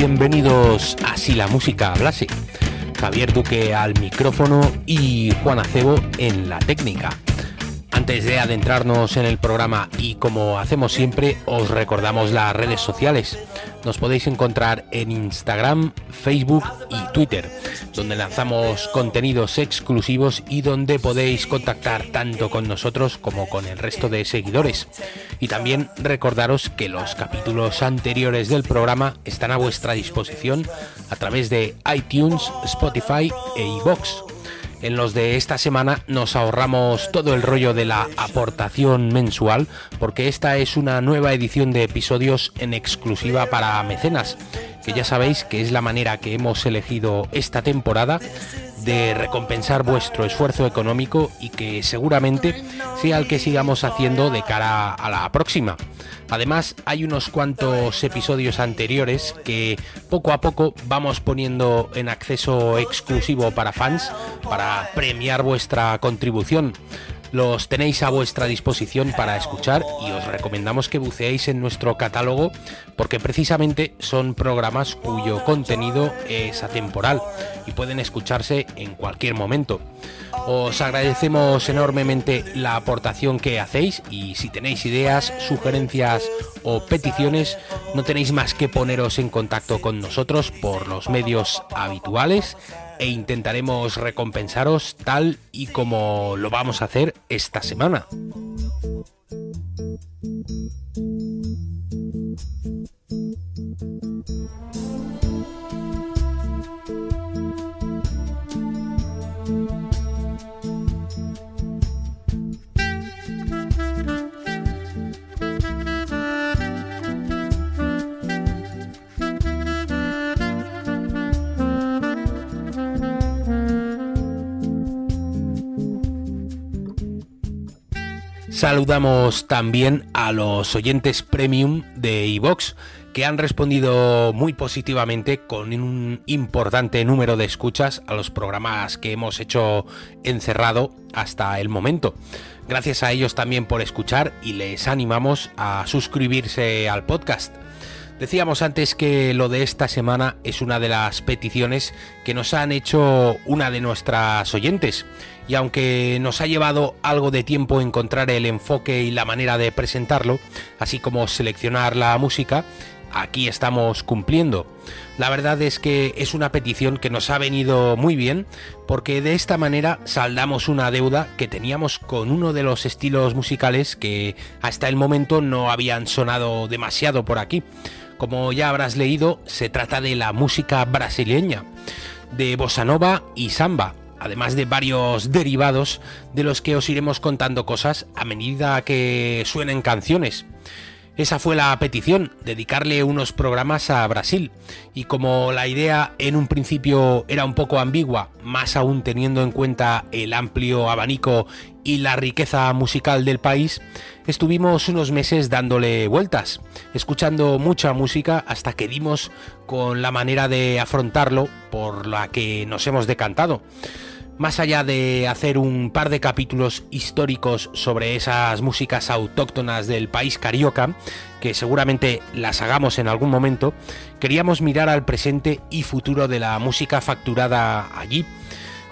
Bienvenidos a Si la música hablase. Javier Duque al micrófono y Juan Acebo en la técnica. Antes de adentrarnos en el programa y como hacemos siempre, os recordamos las redes sociales. Nos podéis encontrar en Instagram, Facebook y Twitter, donde lanzamos contenidos exclusivos y donde podéis contactar tanto con nosotros como con el resto de seguidores. Y también recordaros que los capítulos anteriores del programa están a vuestra disposición a través de iTunes, Spotify e iVoox. En los de esta semana nos ahorramos todo el rollo de la aportación mensual porque esta es una nueva edición de episodios en exclusiva para mecenas, que ya sabéis que es la manera que hemos elegido esta temporada de recompensar vuestro esfuerzo económico y que seguramente sea el que sigamos haciendo de cara a la próxima. Además, hay unos cuantos episodios anteriores que poco a poco vamos poniendo en acceso exclusivo para fans para premiar vuestra contribución. Los tenéis a vuestra disposición para escuchar y os recomendamos que buceéis en nuestro catálogo porque precisamente son programas cuyo contenido es atemporal y pueden escucharse en cualquier momento. Os agradecemos enormemente la aportación que hacéis y si tenéis ideas, sugerencias o peticiones, no tenéis más que poneros en contacto con nosotros por los medios habituales e intentaremos recompensaros tal y como lo vamos a hacer esta semana. Saludamos también a los oyentes premium de iVox que han respondido muy positivamente con un importante número de escuchas a los programas que hemos hecho encerrado hasta el momento. Gracias a ellos también por escuchar y les animamos a suscribirse al podcast. Decíamos antes que lo de esta semana es una de las peticiones que nos han hecho una de nuestras oyentes y aunque nos ha llevado algo de tiempo encontrar el enfoque y la manera de presentarlo, así como seleccionar la música, aquí estamos cumpliendo. La verdad es que es una petición que nos ha venido muy bien porque de esta manera saldamos una deuda que teníamos con uno de los estilos musicales que hasta el momento no habían sonado demasiado por aquí. Como ya habrás leído, se trata de la música brasileña, de bossa nova y samba, además de varios derivados de los que os iremos contando cosas a medida que suenen canciones. Esa fue la petición, dedicarle unos programas a Brasil. Y como la idea en un principio era un poco ambigua, más aún teniendo en cuenta el amplio abanico y la riqueza musical del país, estuvimos unos meses dándole vueltas, escuchando mucha música hasta que dimos con la manera de afrontarlo por la que nos hemos decantado más allá de hacer un par de capítulos históricos sobre esas músicas autóctonas del país carioca, que seguramente las hagamos en algún momento, queríamos mirar al presente y futuro de la música facturada allí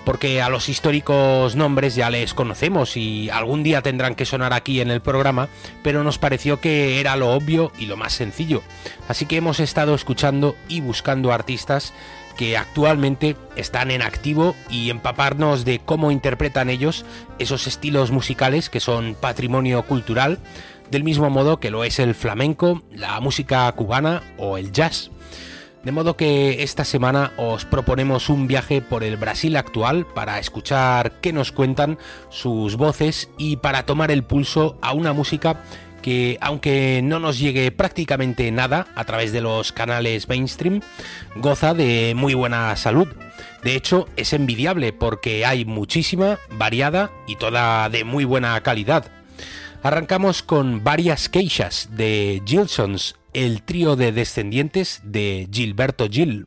porque a los históricos nombres ya les conocemos y algún día tendrán que sonar aquí en el programa, pero nos pareció que era lo obvio y lo más sencillo. Así que hemos estado escuchando y buscando artistas que actualmente están en activo y empaparnos de cómo interpretan ellos esos estilos musicales que son patrimonio cultural, del mismo modo que lo es el flamenco, la música cubana o el jazz. De modo que esta semana os proponemos un viaje por el Brasil actual para escuchar qué nos cuentan sus voces y para tomar el pulso a una música que aunque no nos llegue prácticamente nada a través de los canales mainstream, goza de muy buena salud. De hecho, es envidiable porque hay muchísima, variada y toda de muy buena calidad. Arrancamos con varias queixas de Gilsons, el trío de descendientes de Gilberto Gil.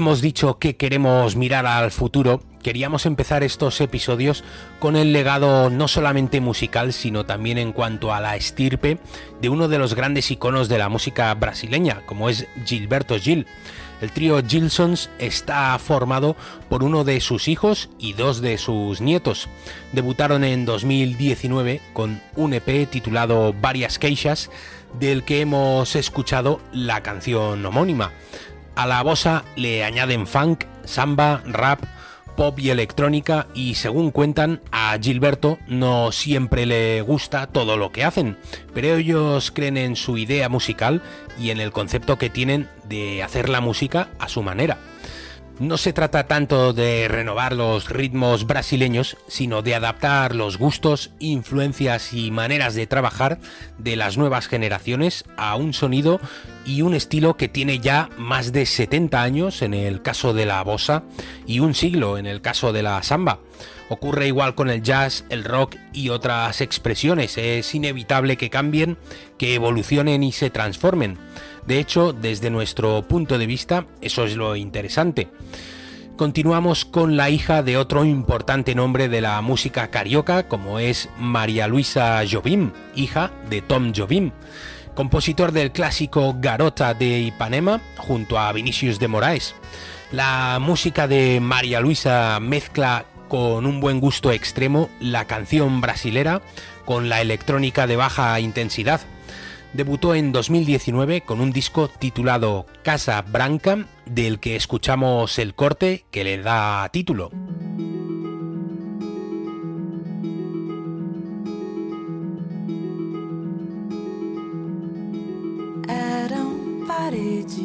Hemos dicho que queremos mirar al futuro, queríamos empezar estos episodios con el legado no solamente musical, sino también en cuanto a la estirpe de uno de los grandes iconos de la música brasileña, como es Gilberto Gil. El trío Gilsons está formado por uno de sus hijos y dos de sus nietos. Debutaron en 2019 con un EP titulado Varias Queixas, del que hemos escuchado la canción homónima. A la bossa le añaden funk, samba, rap, pop y electrónica y según cuentan a Gilberto no siempre le gusta todo lo que hacen, pero ellos creen en su idea musical y en el concepto que tienen de hacer la música a su manera. No se trata tanto de renovar los ritmos brasileños, sino de adaptar los gustos, influencias y maneras de trabajar de las nuevas generaciones a un sonido y un estilo que tiene ya más de 70 años en el caso de la bossa y un siglo en el caso de la samba. Ocurre igual con el jazz, el rock y otras expresiones. Es inevitable que cambien, que evolucionen y se transformen. De hecho, desde nuestro punto de vista, eso es lo interesante. Continuamos con la hija de otro importante nombre de la música carioca, como es María Luisa Jobim, hija de Tom Jobim, compositor del clásico Garota de Ipanema, junto a Vinicius de Moraes. La música de María Luisa mezcla con un buen gusto extremo la canción brasilera con la electrónica de baja intensidad. Debutó en 2019 con un disco titulado Casa Branca, del que escuchamos el corte que le da título. Paredes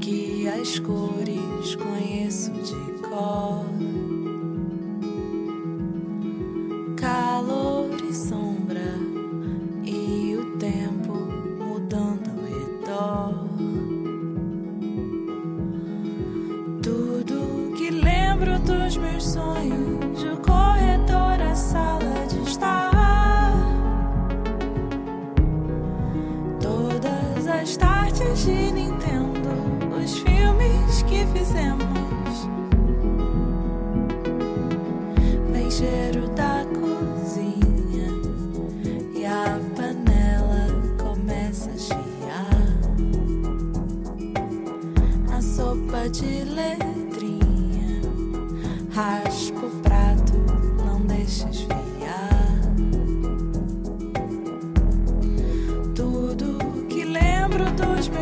que de. calor e sombra e o tempo mudando ao redor. Tudo que lembro dos meus sonhos, o corredor, a sala de estar. Todas as tardes de Nintendo, os filmes que fizemos. Deixei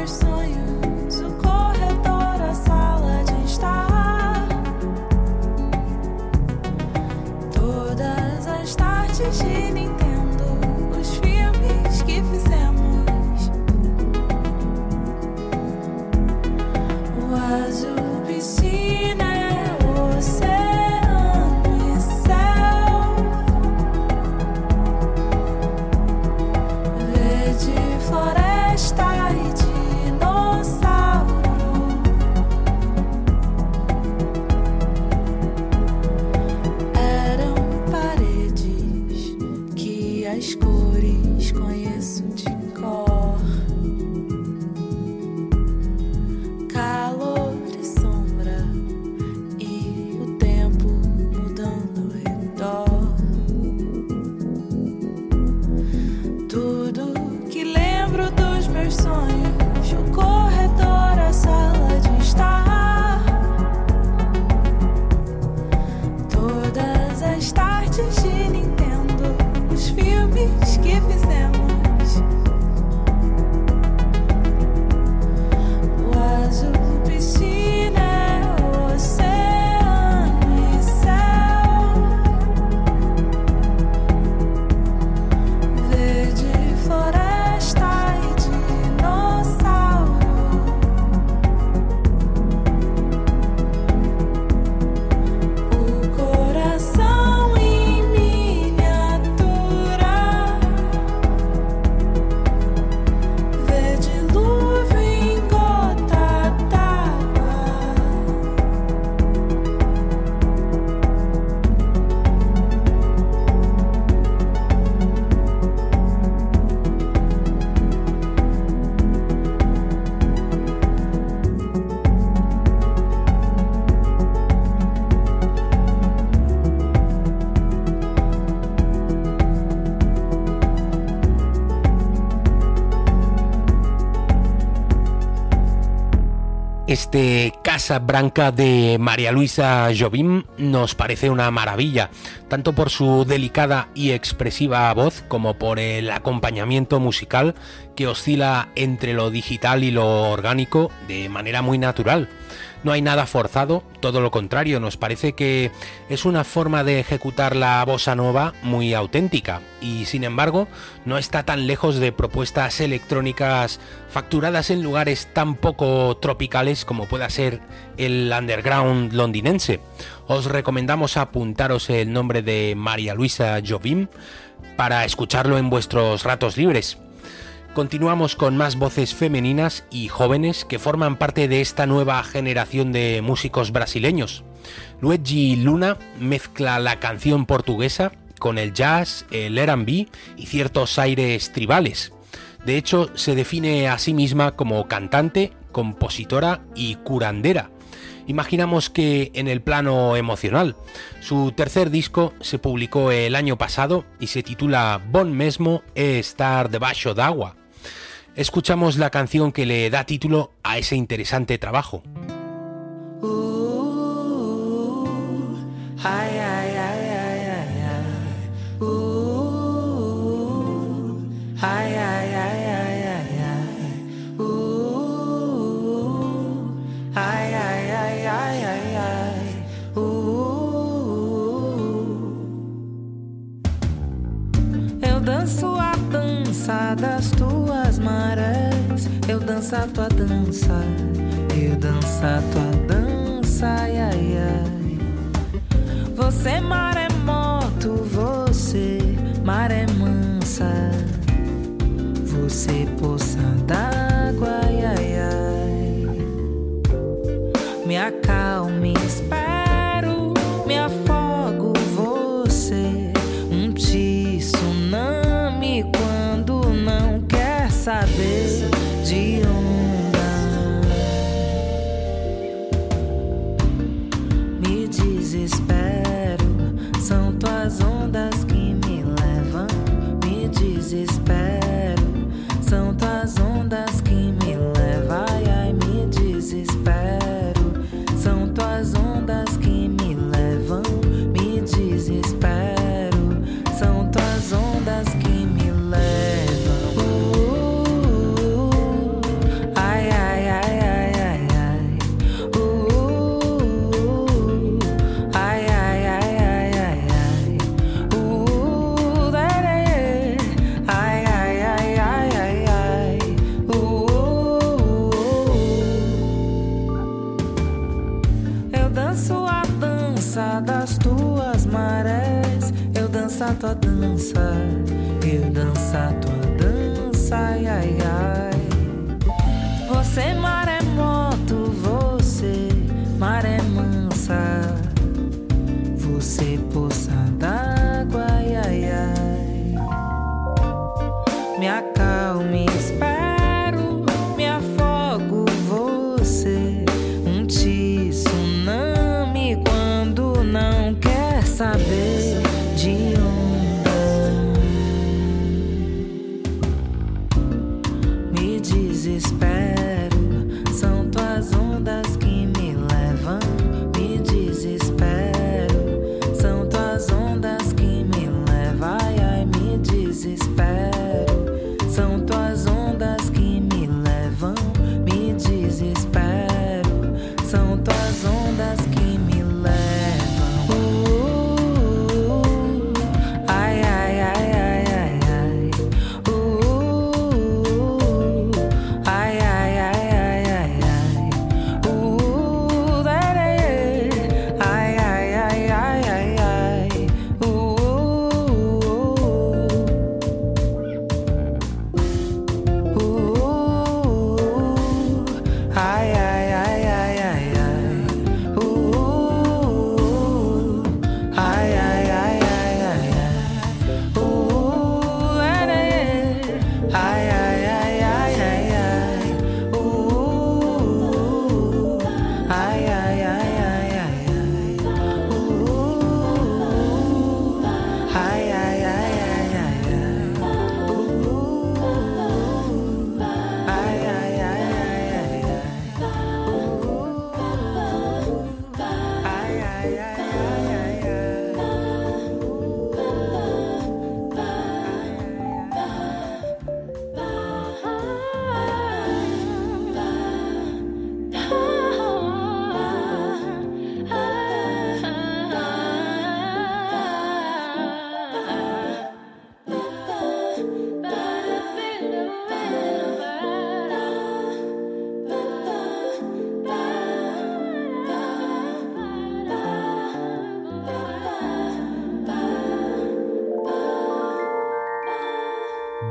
dos meus Este Casa Branca de María Luisa Jobim nos parece una maravilla, tanto por su delicada y expresiva voz como por el acompañamiento musical que oscila entre lo digital y lo orgánico de manera muy natural. No hay nada forzado, todo lo contrario, nos parece que es una forma de ejecutar la bossa nova muy auténtica y sin embargo no está tan lejos de propuestas electrónicas facturadas en lugares tan poco tropicales como pueda ser el underground londinense. Os recomendamos apuntaros el nombre de María Luisa Jovim para escucharlo en vuestros ratos libres. Continuamos con más voces femeninas y jóvenes que forman parte de esta nueva generación de músicos brasileños. Luigi Luna mezcla la canción portuguesa con el jazz, el R&B y ciertos aires tribales. De hecho, se define a sí misma como cantante, compositora y curandera. Imaginamos que en el plano emocional. Su tercer disco se publicó el año pasado y se titula Bon mesmo e estar debajo d'agua. Escuchamos la canción que le da título a ese interesante trabajo.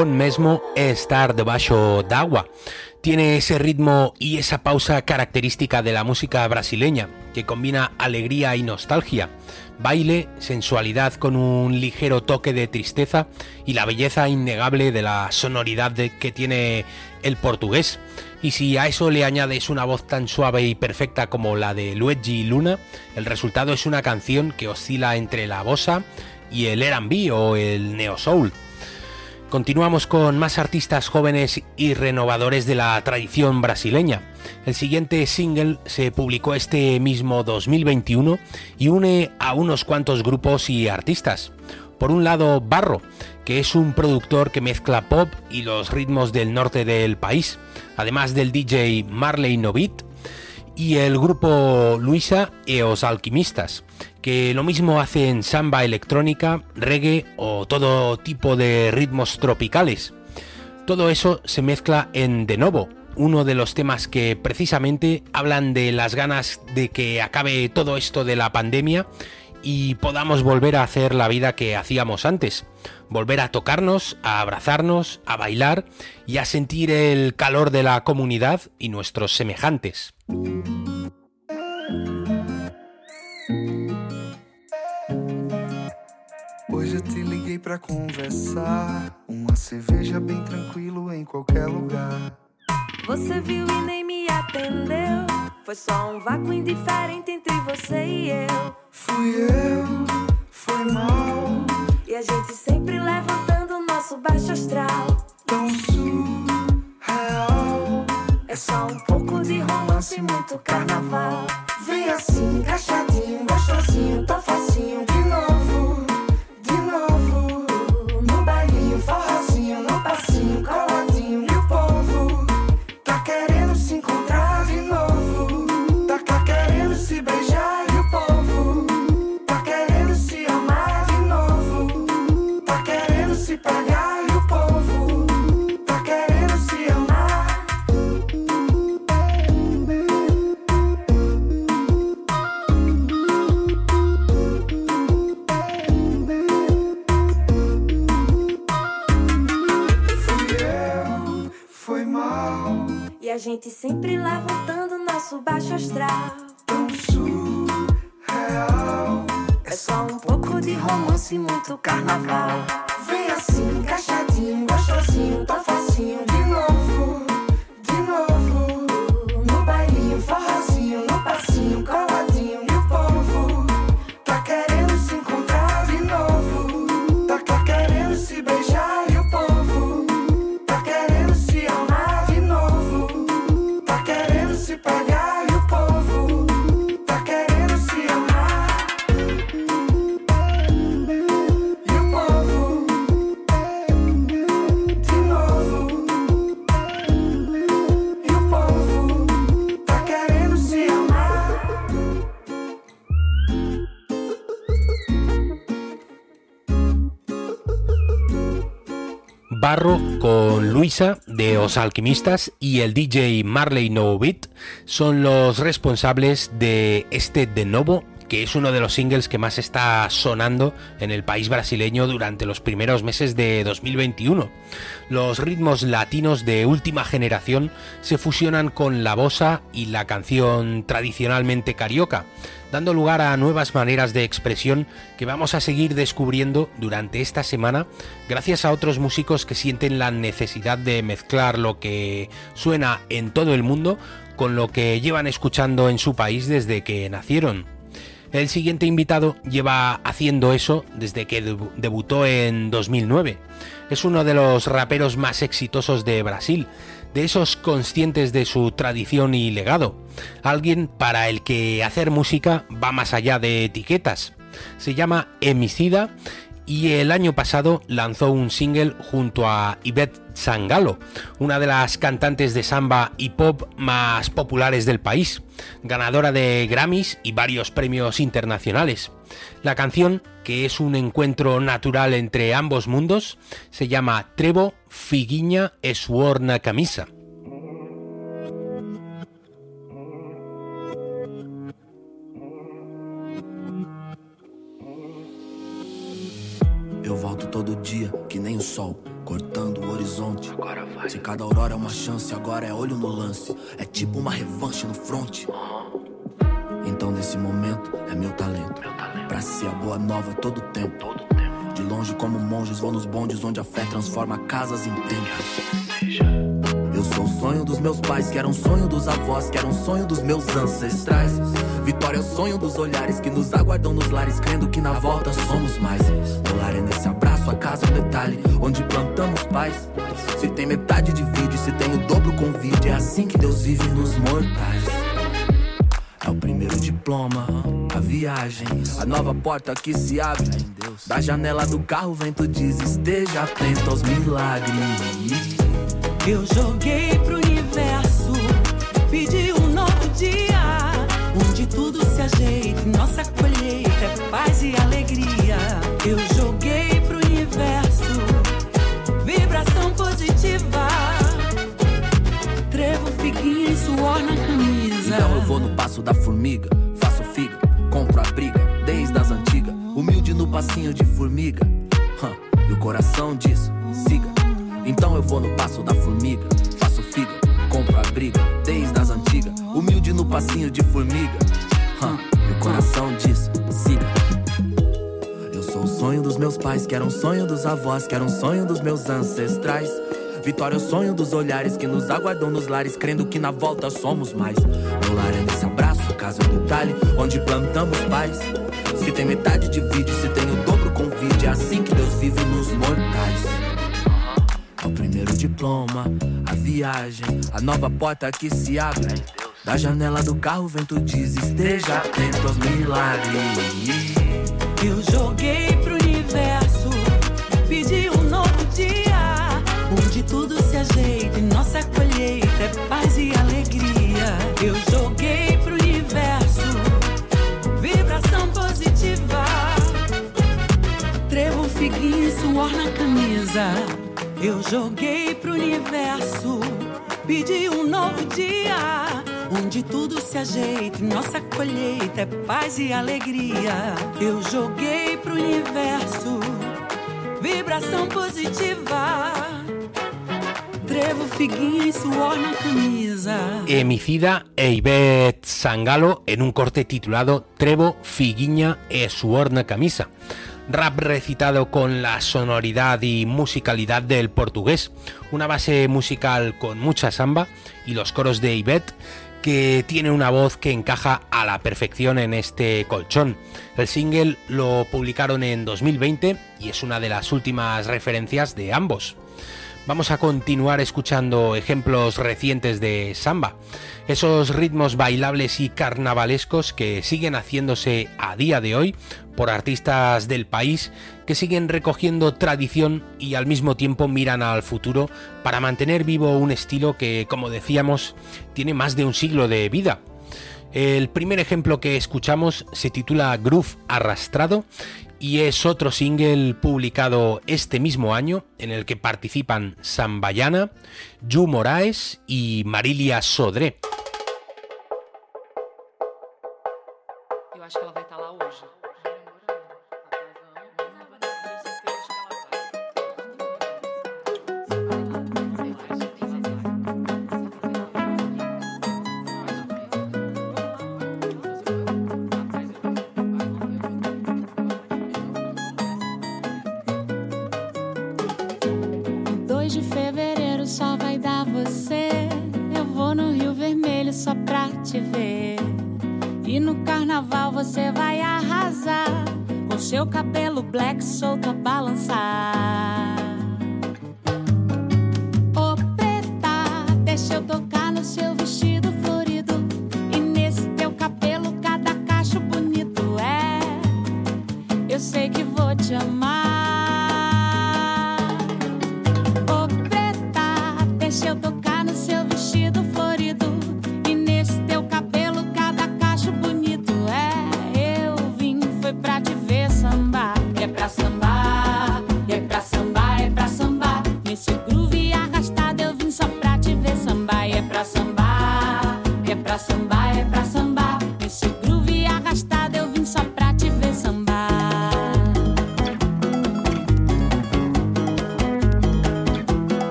Bon mesmo é estar debaixo d'agua. Tiene ese ritmo y esa pausa característica de la música brasileña, que combina alegría y nostalgia, baile, sensualidad con un ligero toque de tristeza y la belleza innegable de la sonoridad de- que tiene el portugués. Y si a eso le añades una voz tan suave y perfecta como la de Luigi Luna, el resultado es una canción que oscila entre la bossa y el R&B o el neo soul. Continuamos con más artistas jóvenes y renovadores de la tradición brasileña. El siguiente single se publicó este mismo 2021 y une a unos cuantos grupos y artistas. Por un lado, Barro, que es un productor que mezcla pop y los ritmos del norte del país, además del DJ Marley Novit y el grupo Luisa e os Alquimistas, que lo mismo hacen samba electrónica, reggae o todo tipo de ritmos tropicales. Todo eso se mezcla en De Novo, uno de los temas que precisamente hablan de las ganas de que acabe todo esto de la pandemia y podamos volver a hacer la vida que hacíamos antes. Volver a tocarnos, a abrazarnos, a bailar y a sentir el calor de la comunidad y nuestros semejantes. Hoje te liguei pra conversar. Uma cerveja bem tranquilo em qualquer lugar. Você viu e nem me atendeu. Foi só um vácuo indiferente entre você e eu. Fui eu, foi mal, E a gente sempre levantando o nosso baixo astral. tão surreal. É só um pouco de romance e muito carnaval. Vem assim, encaixadinho, gostosinho, tão facinho. Gente sempre levantando nosso baixo astral. Tão surreal. É só um pouco de romance e muito carnaval. Vem assim, encaixadinho, gostosinho, tão facinho. Barro con Luisa de Os Alquimistas y el DJ Marley No Beat son los responsables de este de Novo, que es uno de los singles que más está sonando en el país brasileño durante los primeros meses de 2021. Los ritmos latinos de última generación se fusionan con la bossa y la canción tradicionalmente carioca, dando lugar a nuevas maneras de expresión que vamos a seguir descubriendo durante esta semana gracias a otros músicos que sienten la necesidad de mezclar lo que suena en todo el mundo con lo que llevan escuchando en su país desde que nacieron. El siguiente invitado lleva haciendo eso desde que debu- debutó en 2009. Es uno de los raperos más exitosos de Brasil, de esos conscientes de su tradición y legado. Alguien para el que hacer música va más allá de etiquetas. Se llama Emicida y el año pasado lanzó un single junto a Yvette Sangalo, una de las cantantes de samba y pop más populares del país, ganadora de Grammys y varios premios internacionales. La canción, que es un encuentro natural entre ambos mundos, se llama Trevo Figuinha e Suor na Camisa. Eu volto todo dia, que nem o sol, cortando o horizonte. Se cada aurora é uma chance, agora é olho no lance. É tipo uma revanche no front. Então nesse momento é meu talento. Pra ser a boa nova todo tempo. De longe como monges, vou nos bondes onde a fé transforma casas em templos. Eu sou o sonho dos meus pais, que era um sonho dos avós, que era um sonho dos meus ancestrais. Vitória é o sonho dos olhares que nos aguardam nos lares, crendo que na volta somos mais. O lar é nesse abraço, a casa é um detalhe, onde plantamos paz. Se tem metade divide, se tem o dobro convide, é assim que Deus vive nos mortais. O primeiro diploma, a viagem, a nova porta que se abre. Da janela do carro, vento diz: esteja atento aos milagres. Eu joguei pro universo, pedi um novo dia, onde tudo se ajeita, e nossa colheita vou no passo da formiga, faço figa, compro a briga, desde as antigas. Humilde no passinho de formiga. e o coração diz: siga. Então eu vou no passo da formiga, faço figa, compro a briga, desde as antigas. Humilde no passinho de formiga. e o coração diz: siga. Eu sou o sonho dos meus pais, que era um sonho dos avós, que era um sonho dos meus ancestrais. Vitória é o sonho dos olhares que nos aguardam nos lares, crendo que na volta somos mais. Meu lar é nesse abraço, é um detalhe, onde plantamos paz. Se tem metade, divide, se tem o dobro, convide. É assim que Deus vive nos mortais. É o primeiro diploma, a viagem, a nova porta que se abre. Da janela do carro, o vento diz: esteja atento aos milagres. Eu joguei suor na camisa. Eu joguei pro universo, pedi um novo dia. Onde tudo se ajeita nossa colheita é paz e alegria. Eu joguei pro universo vibração positiva. trevo, figuinha e suor na camisa. Emicida e Ivette Sangalo en un corte titulado Trevo, Figuiña e Suor na camisa. Rap recitado con la sonoridad y musicalidad del portugués, una base musical con mucha samba y los coros de Ivette que tiene una voz que encaja a la perfección en este colchón. El single lo publicaron en 2020 y es una de las últimas referencias de ambos. Vamos a continuar escuchando ejemplos recientes de samba, esos ritmos bailables y carnavalescos que siguen haciéndose a día de hoy por artistas del país que siguen recogiendo tradición y al mismo tiempo miran al futuro para mantener vivo un estilo que, como decíamos, tiene más de un siglo de vida. El primer ejemplo que escuchamos se titula Groove Arrastrado y es otro single publicado este mismo año en el que participan Sambayana, Yu Moraes y Marilia Sodré. Acho que.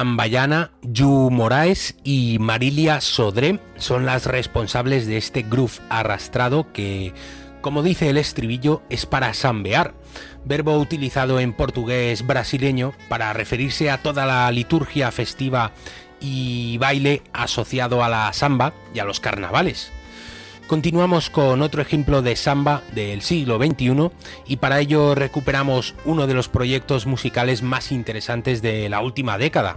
Sambayana, Yu Moraes y Marilia Sodré son las responsables de este groove arrastrado que, como dice el estribillo, es para sambear, verbo utilizado en portugués brasileño para referirse a toda la liturgia festiva y baile asociado a la samba y a los carnavales. Continuamos con otro ejemplo de samba del siglo XXI y para ello recuperamos uno de los proyectos musicales más interesantes de la última década.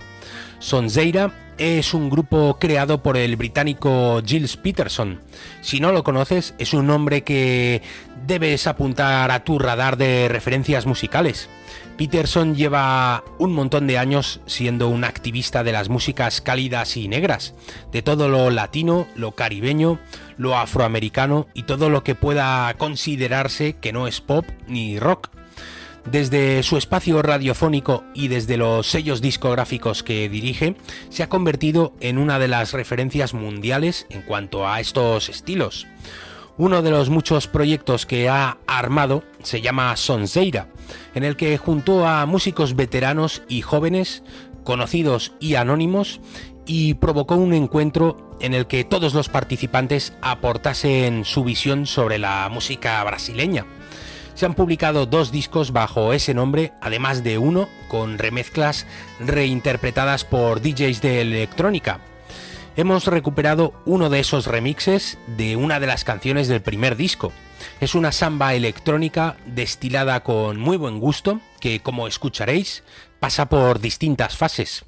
Sonzeira es un grupo creado por el británico Giles Peterson. Si no lo conoces, es un nombre que debes apuntar a tu radar de referencias musicales. Peterson lleva un montón de años siendo un activista de las músicas cálidas y negras, de todo lo latino, lo caribeño, lo afroamericano y todo lo que pueda considerarse que no es pop ni rock. Desde su espacio radiofónico y desde los sellos discográficos que dirige, se ha convertido en una de las referencias mundiales en cuanto a estos estilos. Uno de los muchos proyectos que ha armado se llama Sonseira, en el que juntó a músicos veteranos y jóvenes, conocidos y anónimos, y provocó un encuentro en el que todos los participantes aportasen su visión sobre la música brasileña. Se han publicado dos discos bajo ese nombre, además de uno con remezclas reinterpretadas por DJs de electrónica. Hemos recuperado uno de esos remixes de una de las canciones del primer disco. Es una samba electrónica destilada con muy buen gusto que, como escucharéis, pasa por distintas fases.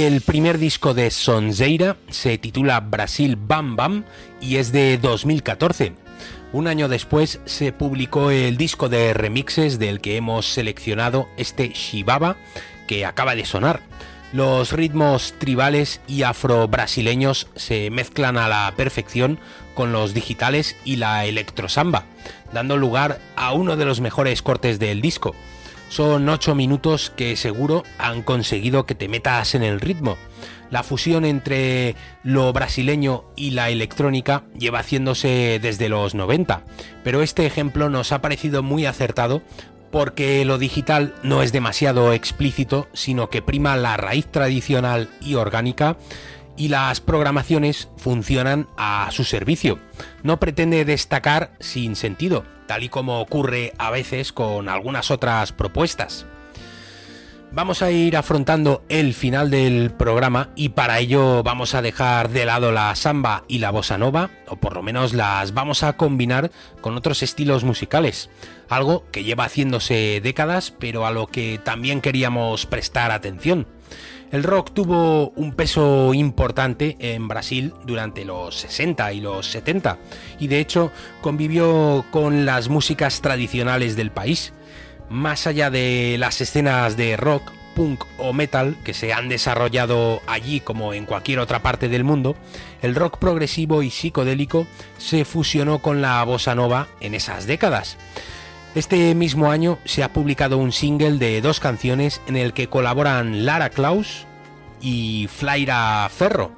El primer disco de Sonzeira se titula Brasil Bam Bam y es de 2014. Un año después se publicó el disco de remixes del que hemos seleccionado este Shibaba que acaba de sonar. Los ritmos tribales y afro-brasileños se mezclan a la perfección con los digitales y la electrosamba, dando lugar a uno de los mejores cortes del disco. Son 8 minutos que seguro han conseguido que te metas en el ritmo. La fusión entre lo brasileño y la electrónica lleva haciéndose desde los 90, pero este ejemplo nos ha parecido muy acertado porque lo digital no es demasiado explícito, sino que prima la raíz tradicional y orgánica y las programaciones funcionan a su servicio. No pretende destacar sin sentido, tal y como ocurre a veces con algunas otras propuestas. Vamos a ir afrontando el final del programa y para ello vamos a dejar de lado la samba y la bossa nova, o por lo menos las vamos a combinar con otros estilos musicales, algo que lleva haciéndose décadas pero a lo que también queríamos prestar atención. El rock tuvo un peso importante en Brasil durante los 60 y los 70 y de hecho convivió con las músicas tradicionales del país más allá de las escenas de rock, punk o metal que se han desarrollado allí como en cualquier otra parte del mundo, el rock progresivo y psicodélico se fusionó con la bossa nova en esas décadas. Este mismo año se ha publicado un single de dos canciones en el que colaboran Lara Klaus y Flaira Ferro,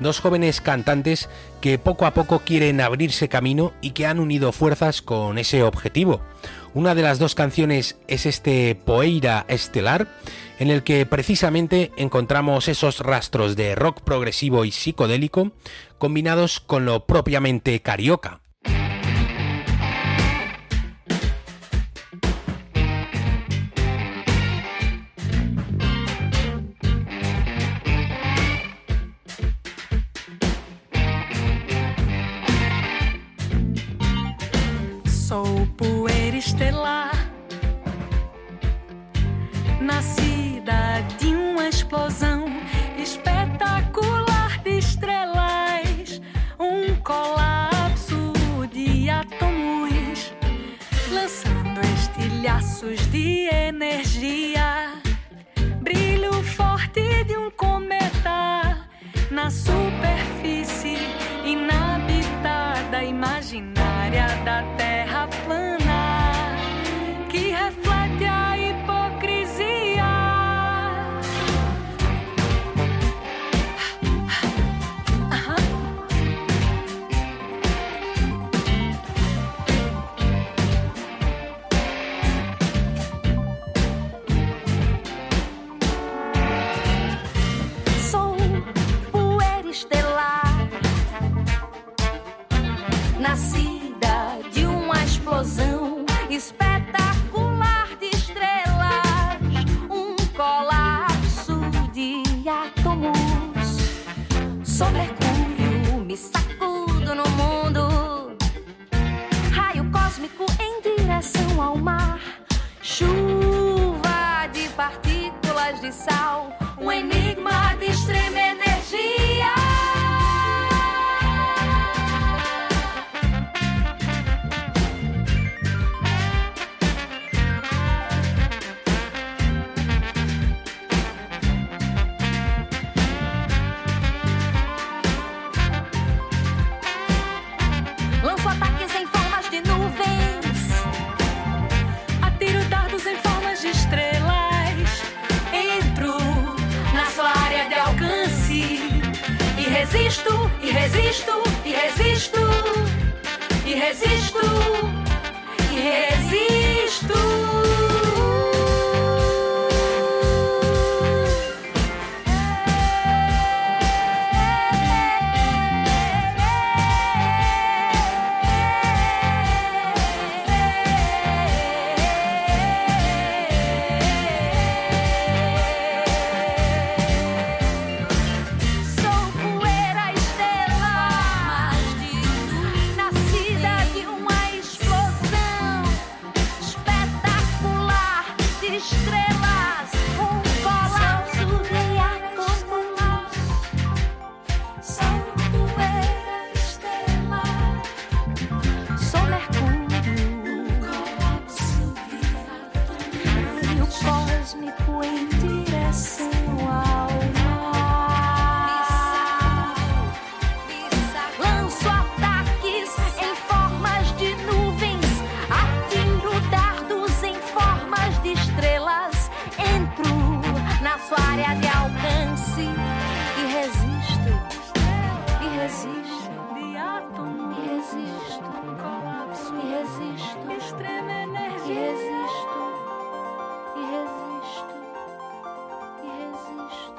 dos jóvenes cantantes que poco a poco quieren abrirse camino y que han unido fuerzas con ese objetivo. Una de las dos canciones es este Poeira Estelar, en el que precisamente encontramos esos rastros de rock progresivo y psicodélico combinados con lo propiamente carioca.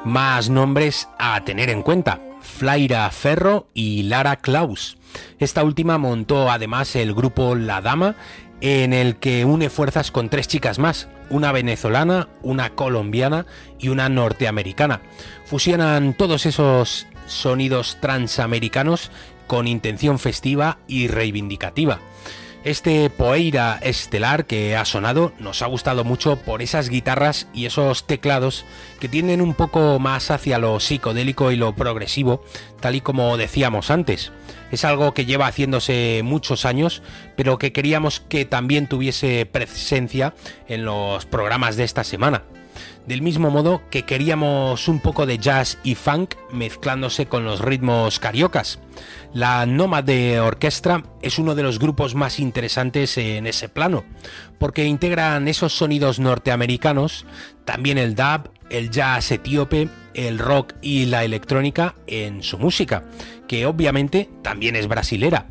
Más nombres a tener en cuenta. Flaira Ferro y Lara Klaus. Esta última montó además el grupo La Dama, en el que une fuerzas con tres chicas más, una venezolana, una colombiana y una norteamericana. Fusionan todos esos sonidos transamericanos con intención festiva y reivindicativa. Este Poeira estelar que ha sonado nos ha gustado mucho por esas guitarras y esos teclados que tienden un poco más hacia lo psicodélico y lo progresivo, tal y como decíamos antes. Es algo que lleva haciéndose muchos años, pero que queríamos que también tuviese presencia en los programas de esta semana. Del mismo modo que queríamos un poco de jazz y funk mezclándose con los ritmos cariocas. La Nómade Orquestra es uno de los grupos más interesantes en ese plano, porque integran esos sonidos norteamericanos, también el dub, el jazz etíope, el rock y la electrónica en su música, que obviamente también es brasilera.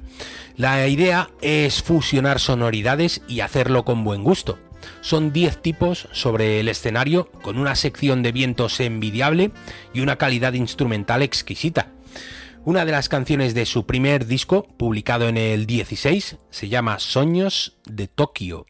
La idea es fusionar sonoridades y hacerlo con buen gusto. Son 10 tipos sobre el escenario con una sección de vientos envidiable y una calidad instrumental exquisita. Una de las canciones de su primer disco, publicado en el 16, se llama Soños de Tokio.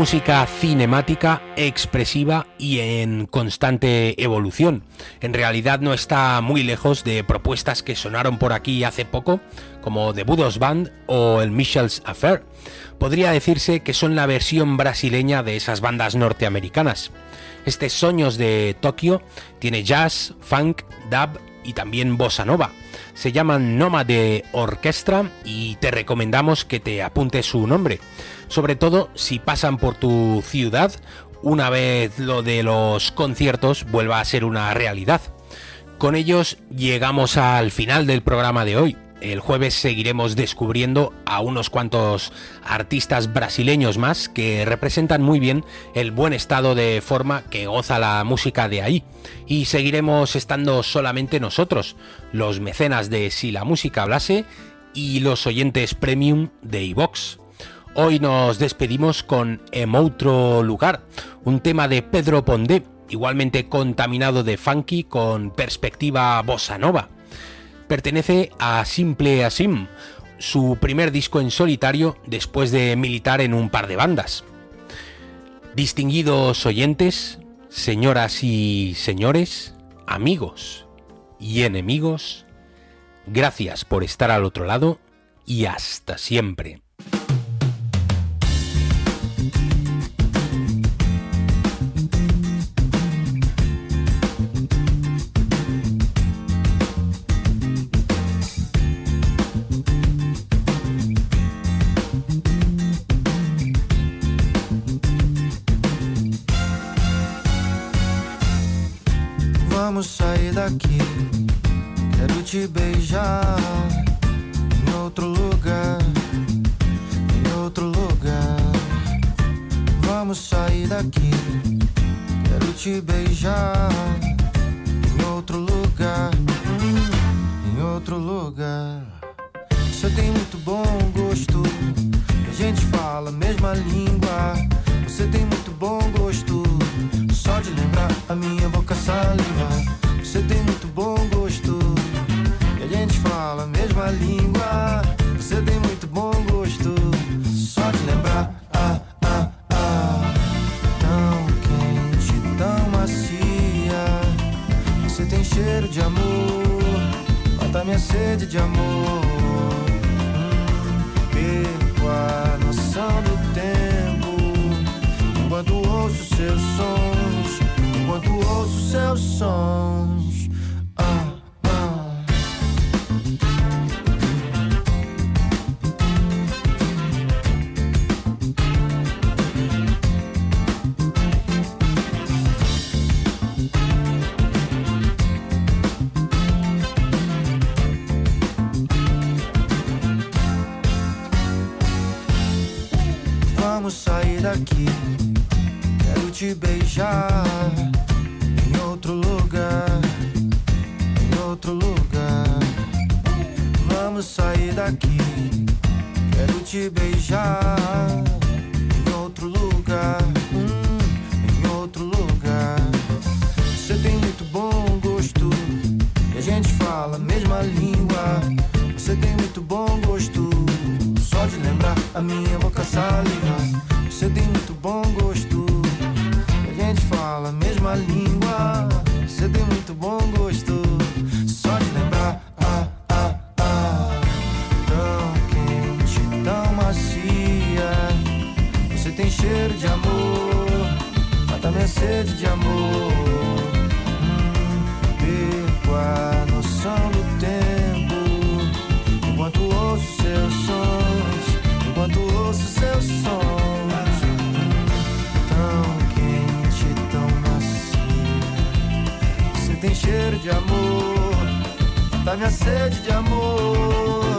Música cinemática, expresiva y en constante evolución. En realidad no está muy lejos de propuestas que sonaron por aquí hace poco, como The Budos Band o el Michel's Affair. Podría decirse que son la versión brasileña de esas bandas norteamericanas. Este Soños de Tokio tiene jazz, funk, dub y también bossa nova. Se llaman Noma de Orquestra y te recomendamos que te apuntes su nombre, sobre todo si pasan por tu ciudad una vez lo de los conciertos vuelva a ser una realidad. Con ellos llegamos al final del programa de hoy. El jueves seguiremos descubriendo a unos cuantos artistas brasileños más que representan muy bien el buen estado de forma que goza la música de ahí. Y seguiremos estando solamente nosotros, los mecenas de Si la música hablase y los oyentes premium de iVox. Hoy nos despedimos con En otro lugar, un tema de Pedro Pondé, igualmente contaminado de funky con perspectiva bossa nova pertenece a Simple Asim, su primer disco en solitario después de militar en un par de bandas. Distinguidos oyentes, señoras y señores, amigos y enemigos, gracias por estar al otro lado y hasta siempre. Sair daqui. Quero te beijar em outro lugar. Em outro lugar. Vamos sair daqui. Quero te beijar em outro lugar. hum, em outro lugar. Você tem muito bom gosto. E a gente fala a mesma língua. Você tem muito bom gosto. Só de lembrar a minha boca saliva. Língua. Você tem muito bom gosto. Só de lembrar. Ah, ah, ah. Tão quente, tão macia. Você tem cheiro de amor. Mata minha sede de amor. da minha sede de amor.